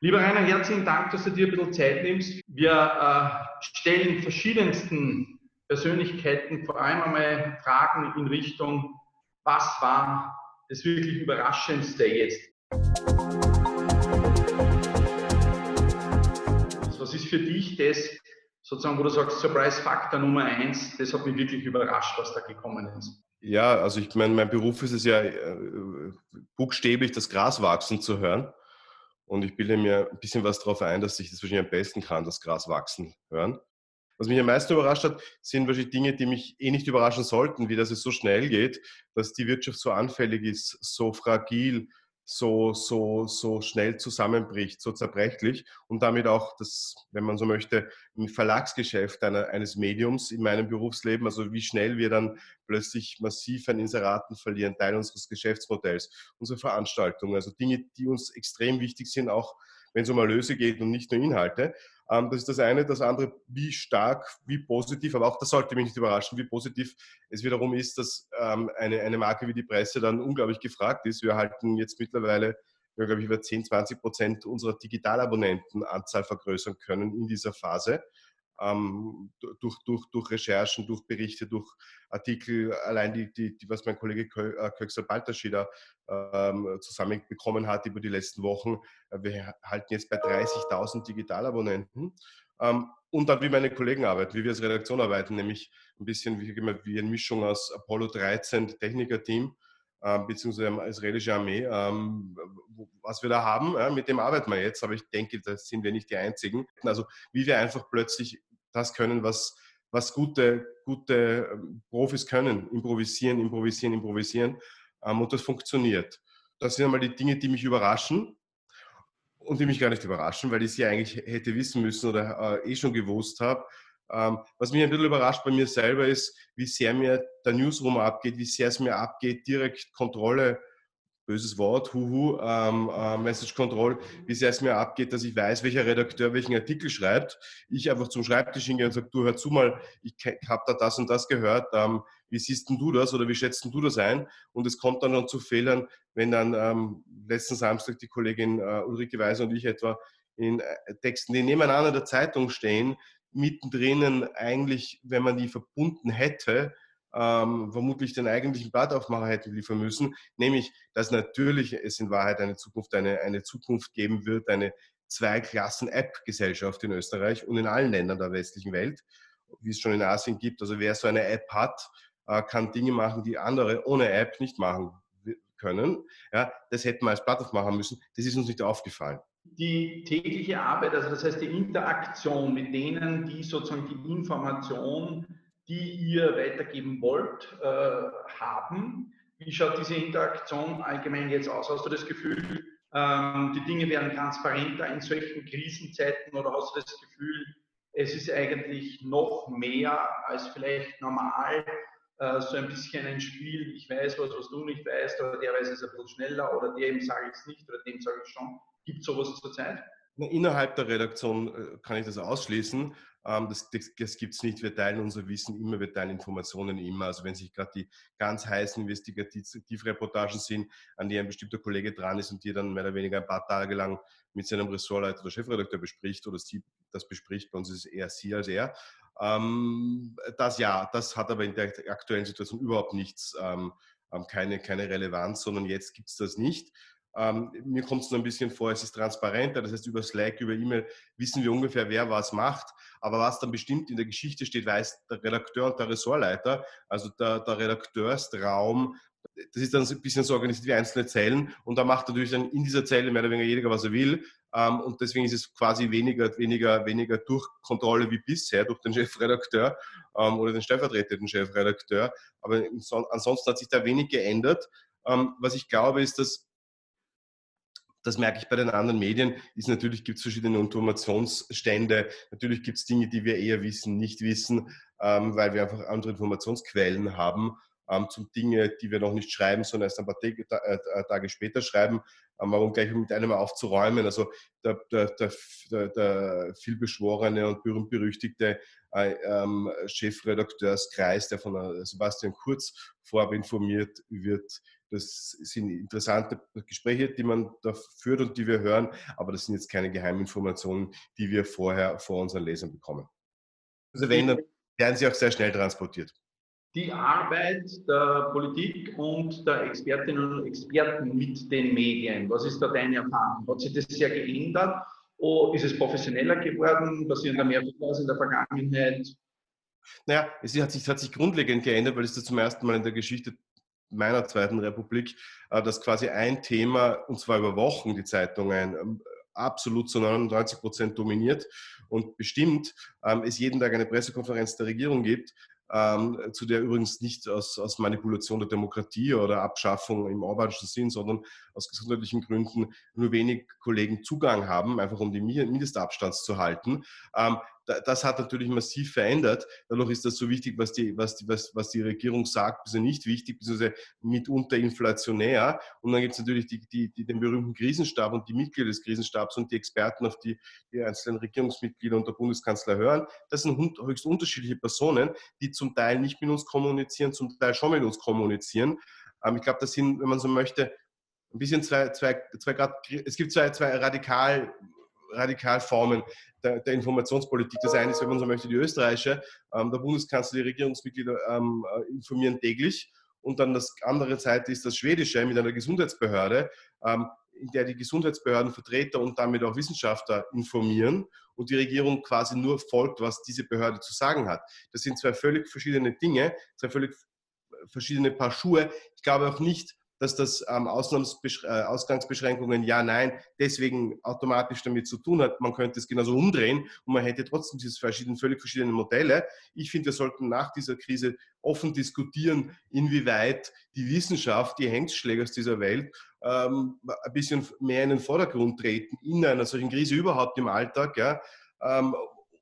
Lieber Rainer, herzlichen Dank, dass du dir ein bisschen Zeit nimmst. Wir äh, stellen verschiedensten Persönlichkeiten vor allem einmal Fragen in Richtung, was war das wirklich Überraschendste jetzt? Was ist für dich das, sozusagen, wo du sagst, Surprise Faktor Nummer eins, das hat mich wirklich überrascht, was da gekommen ist? Ja, also ich meine, mein Beruf ist es ja äh, buchstäblich das Gras wachsen zu hören. Und ich bilde mir ein bisschen was darauf ein, dass ich das wahrscheinlich am besten kann, das Gras wachsen hören. Was mich am meisten überrascht hat, sind wahrscheinlich Dinge, die mich eh nicht überraschen sollten, wie dass es so schnell geht, dass die Wirtschaft so anfällig ist, so fragil, so, so, so schnell zusammenbricht, so zerbrechlich und damit auch das, wenn man so möchte, ein Verlagsgeschäft einer, eines Mediums in meinem Berufsleben, also wie schnell wir dann plötzlich massiv an Inseraten verlieren, Teil unseres Geschäftsmodells, unsere Veranstaltungen, also Dinge, die uns extrem wichtig sind, auch wenn es um Erlöse geht und nicht nur Inhalte. Ähm, das ist das eine. Das andere, wie stark, wie positiv, aber auch das sollte mich nicht überraschen, wie positiv es wiederum ist, dass ähm, eine, eine Marke wie die Presse dann unglaublich gefragt ist. Wir halten jetzt mittlerweile wir, glaube ich, über 10, 20 Prozent unserer Digitalabonnentenanzahl vergrößern können in dieser Phase ähm, durch, durch, durch Recherchen, durch Berichte, durch Artikel, allein die, die, die was mein Kollege äh, Köxel Baltaschieder ähm, zusammenbekommen hat über die letzten Wochen. Äh, wir halten jetzt bei 30.000 Digitalabonnenten. Ähm, und dann, wie meine Kollegen arbeiten, wie wir als Redaktion arbeiten, nämlich ein bisschen wie, wie eine Mischung aus Apollo 13, Techniker-Team, beziehungsweise israelische Armee. Ähm, was wir da haben, mit dem arbeiten wir jetzt, aber ich denke, da sind wir nicht die Einzigen. Also wie wir einfach plötzlich das können, was, was gute, gute ähm, Profis können. Improvisieren, improvisieren, improvisieren. Ähm, und das funktioniert. Das sind einmal die Dinge, die mich überraschen und die mich gar nicht überraschen, weil ich sie eigentlich hätte wissen müssen oder äh, eh schon gewusst habe. Ähm, was mich ein bisschen überrascht bei mir selber ist, wie sehr mir der Newsroom abgeht, wie sehr es mir abgeht, direkt Kontrolle böses Wort, huhu, ähm, äh, Message Control, wie sehr es mir abgeht, dass ich weiß, welcher Redakteur welchen Artikel schreibt. Ich einfach zum Schreibtisch hingehe und sage, du hör zu mal, ich habe da das und das gehört, ähm, wie siehst denn du das oder wie schätzt du das ein? Und es kommt dann noch zu Fehlern, wenn dann ähm, letzten Samstag die Kollegin äh, Ulrike Weiser und ich etwa in äh, Texten, die nebeneinander der Zeitung stehen, mittendrin eigentlich, wenn man die verbunden hätte, ähm, vermutlich den eigentlichen Blattaufmacher hätten liefern müssen, nämlich, dass natürlich es in Wahrheit eine Zukunft, eine, eine Zukunft geben wird, eine Zwei-Klassen-App-Gesellschaft in Österreich und in allen Ländern der westlichen Welt, wie es schon in Asien gibt. Also wer so eine App hat, äh, kann Dinge machen, die andere ohne App nicht machen können. Ja, das hätten wir als Blattaufmacher müssen. Das ist uns nicht aufgefallen die tägliche Arbeit, also das heißt die Interaktion mit denen, die sozusagen die Information die ihr weitergeben wollt, äh, haben. Wie schaut diese Interaktion allgemein jetzt aus? Hast du das Gefühl, ähm, die Dinge werden transparenter in solchen Krisenzeiten oder hast du das Gefühl, es ist eigentlich noch mehr als vielleicht normal, äh, so ein bisschen ein Spiel, ich weiß was, was du nicht weißt, oder der weiß es ein bisschen schneller, oder dem sage ich es nicht, oder dem sage ich schon. Gibt es sowas zurzeit? Innerhalb der Redaktion äh, kann ich das ausschließen. Ähm, das, das, das gibt es nicht. Wir teilen unser Wissen immer, wir teilen Informationen immer. Also wenn sich gerade die ganz heißen Investigativreportagen sind, an die ein bestimmter Kollege dran ist und die dann mehr oder weniger ein paar Tage lang mit seinem Ressortleiter oder Chefredakteur bespricht oder sie das bespricht, bei uns ist es eher sie als er. Ähm, das ja, das hat aber in der aktuellen Situation überhaupt nichts, ähm, keine, keine Relevanz, sondern jetzt gibt es das nicht. Ähm, mir kommt es nur ein bisschen vor, es ist transparenter, das heißt über Slack, über E-Mail wissen wir ungefähr, wer was macht. Aber was dann bestimmt in der Geschichte steht, weiß der Redakteur und der Ressortleiter, also der, der Redakteursraum. Das ist dann ein bisschen so organisiert wie einzelne Zellen und da macht natürlich dann in dieser Zelle mehr oder weniger jeder, was er will. Ähm, und deswegen ist es quasi weniger, weniger, weniger durch Kontrolle wie bisher, durch den Chefredakteur ähm, oder den stellvertretenden Chefredakteur. Aber ansonsten hat sich da wenig geändert. Ähm, was ich glaube, ist, dass das merke ich bei den anderen Medien, ist natürlich gibt es verschiedene Informationsstände, natürlich gibt es Dinge, die wir eher wissen, nicht wissen, ähm, weil wir einfach andere Informationsquellen haben ähm, zum Dinge, die wir noch nicht schreiben, sondern erst ein paar Tage, äh, Tage später schreiben, ähm, um gleich mit einem aufzuräumen. Also der, der, der, der vielbeschworene und berühmt-berüchtigte äh, ähm, Chefredakteurskreis, der von äh, Sebastian Kurz vorab informiert wird, Das sind interessante Gespräche, die man da führt und die wir hören, aber das sind jetzt keine Geheiminformationen, die wir vorher vor unseren Lesern bekommen. Also wenn, dann werden sie auch sehr schnell transportiert. Die Arbeit der Politik und der Expertinnen und Experten mit den Medien, was ist da deine Erfahrung? Hat sich das sehr geändert? Oder ist es professioneller geworden? Passieren da mehr Fehler in der Vergangenheit? Naja, es hat sich, hat sich grundlegend geändert, weil es ist zum ersten Mal in der Geschichte meiner Zweiten Republik, äh, dass quasi ein Thema, und zwar über Wochen, die Zeitungen ähm, absolut zu 99 Prozent dominiert und bestimmt, ähm, es jeden Tag eine Pressekonferenz der Regierung gibt, ähm, zu der übrigens nicht aus, aus, Manipulation der Demokratie oder Abschaffung im Orbanischen Sinn, sondern aus gesundheitlichen Gründen nur wenig Kollegen Zugang haben, einfach um den Mindestabstand zu halten. Das hat natürlich massiv verändert. Dadurch ist das so wichtig, was die, was die, was, was die Regierung sagt, bisschen nicht wichtig, beziehungsweise mitunter inflationär. Und dann gibt es natürlich die, die, die, den berühmten Krisenstab und die Mitglieder des Krisenstabs und die Experten, auf die die einzelnen Regierungsmitglieder und der Bundeskanzler hören. Das sind höchst unterschiedliche Personen, die zum Teil nicht mit uns kommunizieren, zum Teil schon mit uns kommunizieren. Ähm, ich glaube, das sind, wenn man so möchte, ein bisschen zwei, zwei, zwei Grad, es gibt zwei, zwei radikal Radikalformen der, der, Informationspolitik. Das eine ist, wenn man so möchte, die österreichische. Ähm, der Bundeskanzler, die Regierungsmitglieder ähm, äh, informieren täglich. Und dann das andere Seite ist das Schwedische mit einer Gesundheitsbehörde, ähm, in der die Gesundheitsbehördenvertreter und damit auch Wissenschaftler informieren und die Regierung quasi nur folgt, was diese Behörde zu sagen hat. Das sind zwei völlig verschiedene Dinge, zwei völlig verschiedene Paar Schuhe. Ich glaube auch nicht, dass das ähm, äh, Ausgangsbeschränkungen ja, nein, deswegen automatisch damit zu tun hat. Man könnte es genauso umdrehen und man hätte trotzdem diese verschiedenen, völlig verschiedenen Modelle. Ich finde, wir sollten nach dieser Krise offen diskutieren, inwieweit die Wissenschaft, die Hengstschlägers dieser Welt, ähm, ein bisschen mehr in den Vordergrund treten, in einer solchen Krise überhaupt im Alltag, ja, ähm,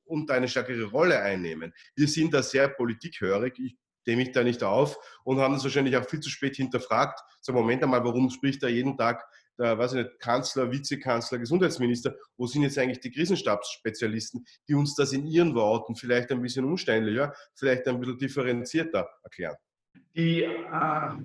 und eine stärkere Rolle einnehmen. Wir sind da sehr politikhörig. Ich nehme ich da nicht auf und haben das wahrscheinlich auch viel zu spät hinterfragt. So, Moment einmal, warum spricht da jeden Tag der, weiß ich nicht, Kanzler, Vizekanzler, Gesundheitsminister? Wo sind jetzt eigentlich die Krisenstabsspezialisten, die uns das in ihren Worten vielleicht ein bisschen umständlicher, vielleicht ein bisschen differenzierter erklären? Die äh,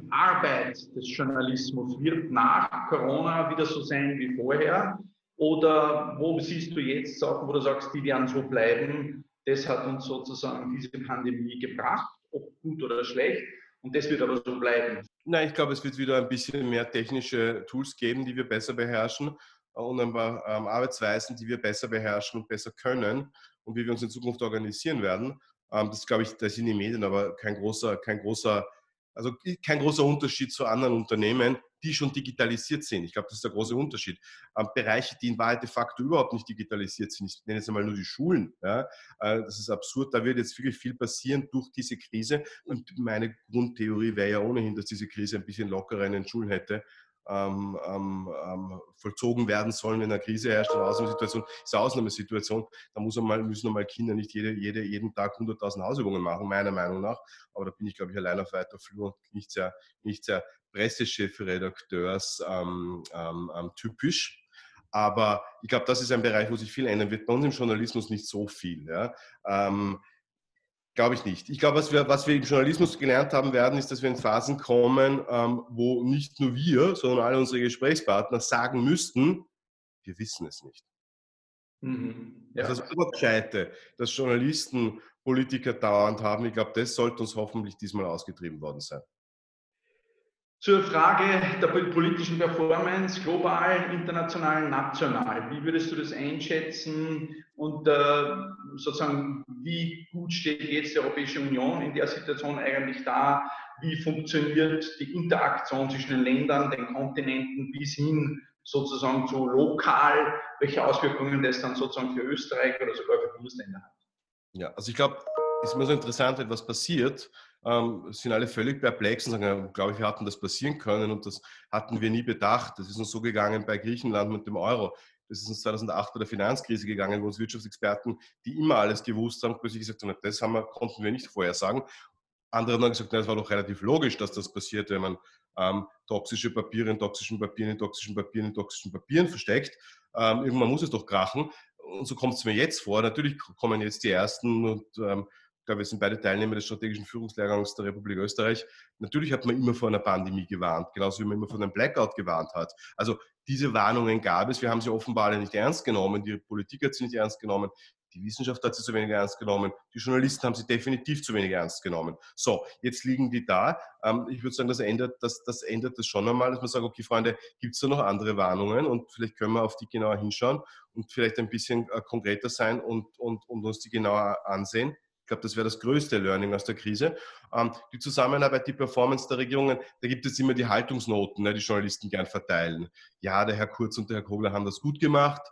Arbeit des Journalismus wird nach Corona wieder so sein wie vorher? Oder wo siehst du jetzt Sachen, wo du sagst, die werden so bleiben? Das hat uns sozusagen diese Pandemie gebracht ob gut oder schlecht. Und das wird aber so bleiben. Nein, ich glaube, es wird wieder ein bisschen mehr technische Tools geben, die wir besser beherrschen äh, und ein paar ähm, Arbeitsweisen, die wir besser beherrschen und besser können und wie wir uns in Zukunft organisieren werden. Ähm, das glaube ich, das sind die Medien, aber kein großer, kein großer also kein großer Unterschied zu anderen Unternehmen, die schon digitalisiert sind. Ich glaube, das ist der große Unterschied. Ähm, Bereiche, die in Wahrheit de facto überhaupt nicht digitalisiert sind, ich nenne jetzt einmal nur die Schulen. Ja, äh, das ist absurd. Da wird jetzt wirklich viel passieren durch diese Krise. Und meine Grundtheorie wäre ja ohnehin, dass diese Krise ein bisschen lockerer in den Schulen hätte ähm, ähm, ähm, vollzogen werden sollen, wenn eine Krise herrscht, eine Ausnahmesituation, ist eine Ausnahmesituation. Da muss mal, müssen einmal Kinder nicht jede, jede, jeden Tag 100.000 Hausübungen machen, meiner Meinung nach. Aber da bin ich, glaube ich, allein auf weiter Flur und nicht sehr, nicht sehr Pressechefredakteurs ähm, ähm, ähm, typisch. Aber ich glaube, das ist ein Bereich, wo sich viel ändern wird. Bei uns im Journalismus nicht so viel. Ja. Ähm, Glaube ich nicht. Ich glaube, was wir, was wir im Journalismus gelernt haben werden, ist, dass wir in Phasen kommen, ähm, wo nicht nur wir, sondern alle unsere Gesprächspartner sagen müssten, wir wissen es nicht. Mhm. Ja. Also das Obergescheite, dass Journalisten Politiker dauernd haben, ich glaube, das sollte uns hoffentlich diesmal ausgetrieben worden sein. Zur Frage der politischen Performance, global, international, national. Wie würdest du das einschätzen und äh, sozusagen, wie gut steht jetzt die Europäische Union in der Situation eigentlich da? Wie funktioniert die Interaktion zwischen den Ländern, den Kontinenten bis hin sozusagen zu lokal? Welche Auswirkungen das dann sozusagen für Österreich oder sogar für Bundesländer hat? Ja, also ich glaube, es ist immer so interessant, was passiert ähm, sind alle völlig perplex und sagen, glaube ich, wir hatten das passieren können und das hatten wir nie bedacht. Das ist uns so gegangen bei Griechenland mit dem Euro. Das ist uns 2008 bei der Finanzkrise gegangen, wo uns Wirtschaftsexperten, die immer alles gewusst haben, plötzlich gesagt haben, das haben wir, konnten wir nicht vorhersagen. Andere haben gesagt, das war doch relativ logisch, dass das passiert, wenn man ähm, toxische Papiere in toxischen Papieren, in toxischen Papieren, in toxischen Papieren versteckt. Ähm, irgendwann muss es doch krachen. Und so kommt es mir jetzt vor. Natürlich kommen jetzt die ersten und ähm, glaube, wir sind beide Teilnehmer des strategischen Führungslehrgangs der Republik Österreich. Natürlich hat man immer vor einer Pandemie gewarnt, genauso wie man immer vor einem Blackout gewarnt hat. Also diese Warnungen gab es. Wir haben sie offenbar alle nicht ernst genommen. Die Politik hat sie nicht ernst genommen. Die Wissenschaft hat sie zu wenig ernst genommen. Die Journalisten haben sie definitiv zu wenig ernst genommen. So, jetzt liegen die da. Ähm, ich würde sagen, das ändert das, das ändert das schon einmal, dass man sagt, okay, Freunde, gibt es da noch andere Warnungen? Und vielleicht können wir auf die genauer hinschauen und vielleicht ein bisschen äh, konkreter sein und, und, und uns die genauer ansehen. Ich glaube, das wäre das größte Learning aus der Krise. Ähm, die Zusammenarbeit, die Performance der Regierungen, da gibt es immer die Haltungsnoten, ne, die Journalisten gern verteilen. Ja, der Herr Kurz und der Herr Kogler haben das gut gemacht.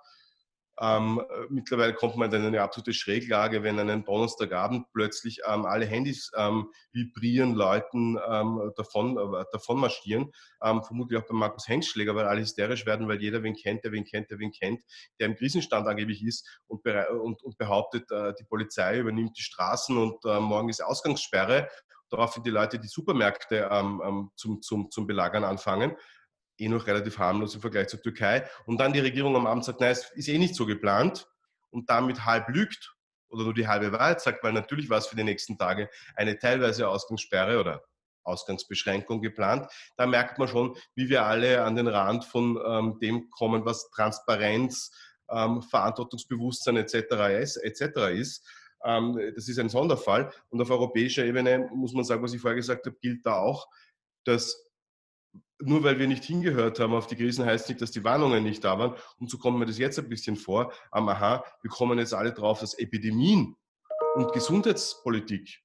Ähm, mittlerweile kommt man in eine absolute Schräglage, wenn an einem Donnerstagabend plötzlich ähm, alle Handys ähm, vibrieren, Leuten ähm, davon, äh, davon marschieren. Ähm, vermutlich auch bei Markus Hengstschläger, weil alle hysterisch werden, weil jeder wen kennt, der wen kennt, der wen kennt, der im Krisenstand angeblich ist und, und, und behauptet, äh, die Polizei übernimmt die Straßen und äh, morgen ist Ausgangssperre. Daraufhin die Leute die Supermärkte ähm, zum, zum, zum Belagern anfangen eh noch relativ harmlos im Vergleich zur Türkei. Und dann die Regierung am Abend sagt, nein, es ist eh nicht so geplant und damit halb lügt oder nur die halbe Wahrheit sagt, weil natürlich war es für die nächsten Tage eine teilweise Ausgangssperre oder Ausgangsbeschränkung geplant. Da merkt man schon, wie wir alle an den Rand von ähm, dem kommen, was Transparenz, ähm, Verantwortungsbewusstsein etc. ist. Etc. ist. Ähm, das ist ein Sonderfall. Und auf europäischer Ebene muss man sagen, was ich vorher gesagt habe, gilt da auch, dass nur weil wir nicht hingehört haben auf die Krisen, heißt nicht, dass die Warnungen nicht da waren. Und so kommt mir das jetzt ein bisschen vor. Am Aha, wir kommen jetzt alle drauf, dass Epidemien und Gesundheitspolitik,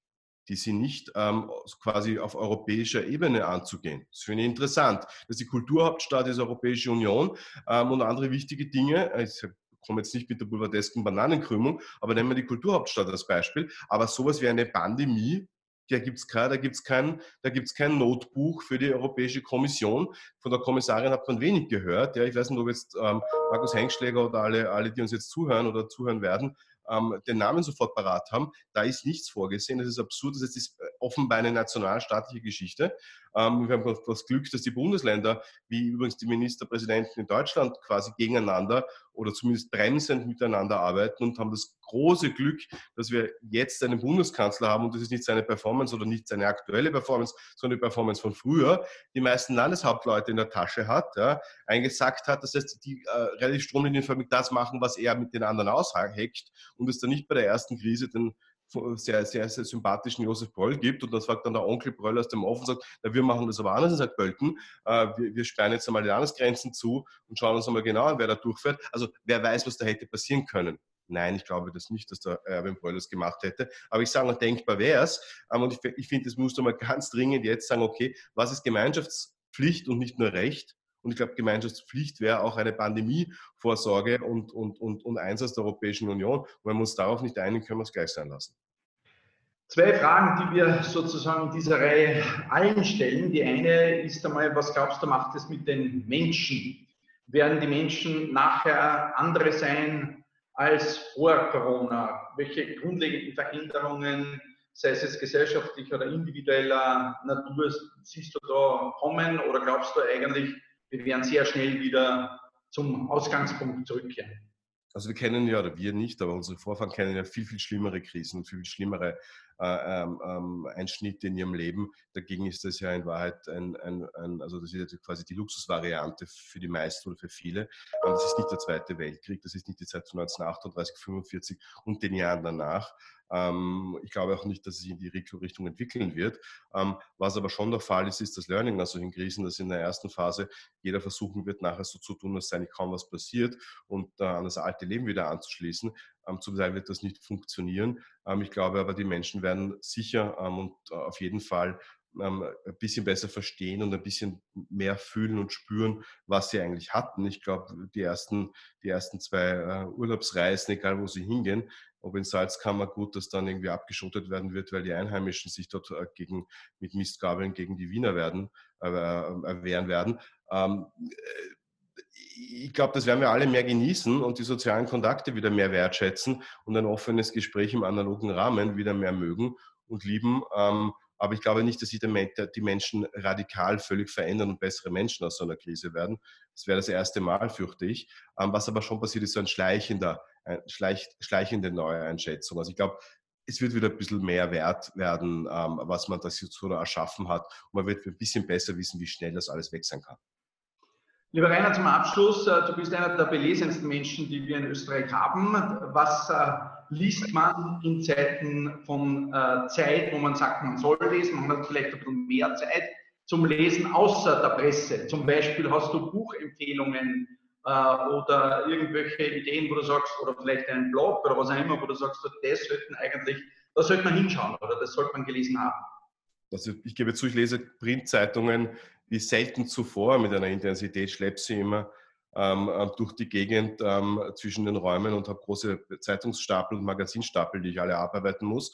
die sind nicht ähm, quasi auf europäischer Ebene anzugehen. Das finde ich interessant. Das ist die Kulturhauptstadt ist Europäische Union ähm, und andere wichtige Dinge. Ich komme jetzt nicht mit der boulevardesken Bananenkrümmung, aber nehmen wir die Kulturhauptstadt als Beispiel. Aber sowas wie eine Pandemie da gibt es kein, kein, kein Notbuch für die Europäische Kommission. Von der Kommissarin hat man wenig gehört. Ja, ich weiß nicht, ob jetzt ähm, Markus Hengschläger oder alle, alle, die uns jetzt zuhören oder zuhören werden, ähm, den Namen sofort parat haben. Da ist nichts vorgesehen. Das ist absurd. Das ist offenbar eine nationalstaatliche Geschichte. Ähm, wir haben das Glück, dass die Bundesländer, wie übrigens die Ministerpräsidenten in Deutschland, quasi gegeneinander oder zumindest bremsend miteinander arbeiten und haben das große Glück, dass wir jetzt einen Bundeskanzler haben. Und das ist nicht seine Performance oder nicht seine aktuelle Performance, sondern die Performance von früher, die meisten Landeshauptleute in der Tasche hat, ja, eingesackt hat, das heißt, die äh, relativ stromlinienförmig das machen, was er mit den anderen ausheckt und es dann nicht bei der ersten Krise den sehr, sehr, sehr sympathischen Josef Boll gibt und dann sagt dann der Onkel Bröll aus dem Ofen und sagt, na, wir machen das aber anders, sagt Bölken, äh, wir, wir sperren jetzt einmal die Landesgrenzen zu und schauen uns einmal genau wer da durchfährt. Also wer weiß, was da hätte passieren können. Nein, ich glaube das nicht, dass der Erwin Bröll das gemacht hätte. Aber ich sage mal, denkbar wäre es. Ähm, und ich, ich finde, das musst du mal ganz dringend jetzt sagen, okay, was ist Gemeinschaftspflicht und nicht nur Recht? Und ich glaube, Gemeinschaftspflicht wäre auch eine Pandemievorsorge und, und, und, und Einsatz der Europäischen Union. Und wenn wir uns darauf nicht einigen, können wir es gleich sein lassen. Zwei Fragen, die wir sozusagen in dieser Reihe allen stellen. Die eine ist einmal, was glaubst du, macht es mit den Menschen? Werden die Menschen nachher andere sein als vor Corona? Welche grundlegenden Veränderungen, sei es jetzt gesellschaftlicher oder individueller Natur, siehst du da kommen? Oder glaubst du eigentlich, wir werden sehr schnell wieder zum Ausgangspunkt zurückkehren. Also wir kennen ja, oder wir nicht, aber unsere Vorfahren kennen ja viel, viel schlimmere Krisen, viel, viel schlimmere äh, ähm, ähm, in ihrem Leben. Dagegen ist das ja in Wahrheit ein, ein, ein also das ist ja quasi die Luxusvariante für die meisten oder für viele. Aber das ist nicht der Zweite Weltkrieg, das ist nicht die Zeit von 1938, 45 und den Jahren danach. Ähm, ich glaube auch nicht, dass es sich in die Richtung entwickeln wird. Ähm, was aber schon der Fall ist, ist das Learning aus solchen Krisen, dass in der ersten Phase jeder versuchen wird, nachher so zu tun, als sei nicht kaum was passiert und äh, an das alte Leben wieder anzuschließen. Ähm, zum Teil wird das nicht funktionieren. ich glaube aber, die Menschen werden sicher und äh, auf jeden Fall ein bisschen besser verstehen und ein bisschen mehr fühlen und spüren, was sie eigentlich hatten. Ich glaube, die ersten, die ersten zwei äh, Urlaubsreisen, egal wo sie hingehen, ob in Salzkammer gut, dass dann irgendwie abgeschottet werden wird, weil die Einheimischen sich dort äh, gegen, mit Mistgabeln gegen die Wiener werden, äh, äh wehren werden. Ähm, äh, ich glaube, das werden wir alle mehr genießen und die sozialen Kontakte wieder mehr wertschätzen und ein offenes Gespräch im analogen Rahmen wieder mehr mögen und lieben. Ähm, aber ich glaube nicht, dass sich die Menschen radikal völlig verändern und bessere Menschen aus so einer Krise werden. Das wäre das erste Mal, fürchte ich. Ähm, was aber schon passiert, ist so ein schleichender, eine schleich, schleichende Neueinschätzung. Also ich glaube, es wird wieder ein bisschen mehr wert werden, ähm, was man da so erschaffen hat. Und man wird ein bisschen besser wissen, wie schnell das alles weg sein kann. Lieber Rainer, zum Abschluss, äh, du bist einer der belesensten Menschen, die wir in Österreich haben. Was äh, liest man in Zeiten von äh, Zeit, wo man sagt, man soll lesen, man hat vielleicht ein bisschen mehr Zeit zum Lesen außer der Presse? Zum Beispiel hast du Buchempfehlungen oder irgendwelche Ideen, wo du sagst, oder vielleicht einen Blog oder was auch immer, wo du sagst, das sollten eigentlich, da sollte man hinschauen oder das sollte man gelesen haben. Also ich gebe zu, ich lese Printzeitungen wie selten zuvor mit einer Intensität, schleppe sie immer ähm, äh, durch die Gegend ähm, zwischen den Räumen und habe große Zeitungsstapel und Magazinstapel, die ich alle abarbeiten muss.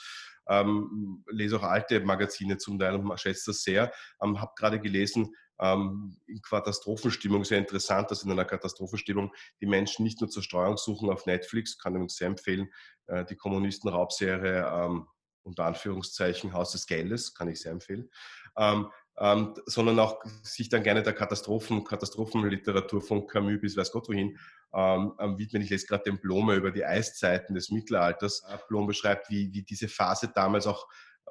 Ähm, lese auch alte Magazine zum Teil und schätze das sehr. Ähm, habe gerade gelesen, ähm, in Katastrophenstimmung, sehr interessant, dass in einer Katastrophenstimmung die Menschen nicht nur zur Streuung suchen auf Netflix, kann ich sehr empfehlen, äh, die Kommunisten-Raubserie ähm, unter Anführungszeichen Haus des Geldes, kann ich sehr empfehlen, ähm, ähm, sondern auch sich dann gerne der Katastrophen, Katastrophenliteratur von Camus bis weiß Gott wohin ähm, widmen. Ich lese gerade den Blome über die Eiszeiten des Mittelalters. Blom beschreibt, wie, wie diese Phase damals auch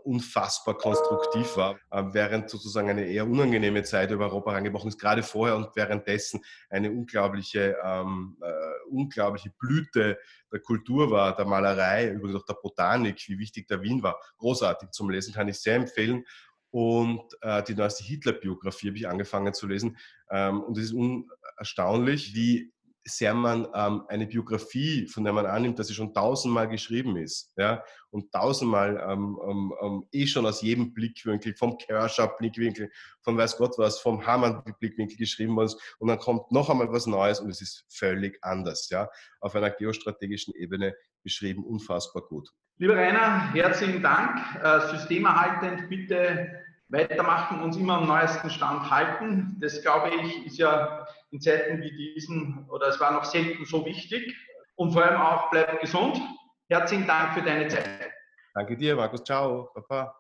unfassbar konstruktiv war, äh, während sozusagen eine eher unangenehme Zeit über Europa herangebrochen ist, gerade vorher und währenddessen eine unglaubliche, ähm, äh, unglaubliche Blüte der Kultur war, der Malerei, übrigens auch der Botanik, wie wichtig der Wien war. Großartig zum Lesen, kann ich sehr empfehlen. Und äh, die neueste Hitler-Biografie habe ich angefangen zu lesen. Ähm, und es ist unerstaunlich, wie sehr man ähm, eine Biografie, von der man annimmt, dass sie schon tausendmal geschrieben ist, ja, und tausendmal ähm, ähm, ähm eh schon aus jedem Blickwinkel, vom Kerscher-Blickwinkel, von weiß Gott was, vom Hamann-Blickwinkel geschrieben worden ist, und dann kommt noch einmal was Neues und es ist völlig anders, ja, auf einer geostrategischen Ebene beschrieben, unfassbar gut. Lieber Rainer, herzlichen Dank. Äh, systemerhaltend bitte weitermachen, uns immer am neuesten Stand halten. Das, glaube ich, ist ja in Zeiten wie diesen, oder es war noch selten so wichtig. Und vor allem auch, bleib gesund. Herzlichen Dank für deine Zeit. Danke dir, Markus. Ciao. Papa.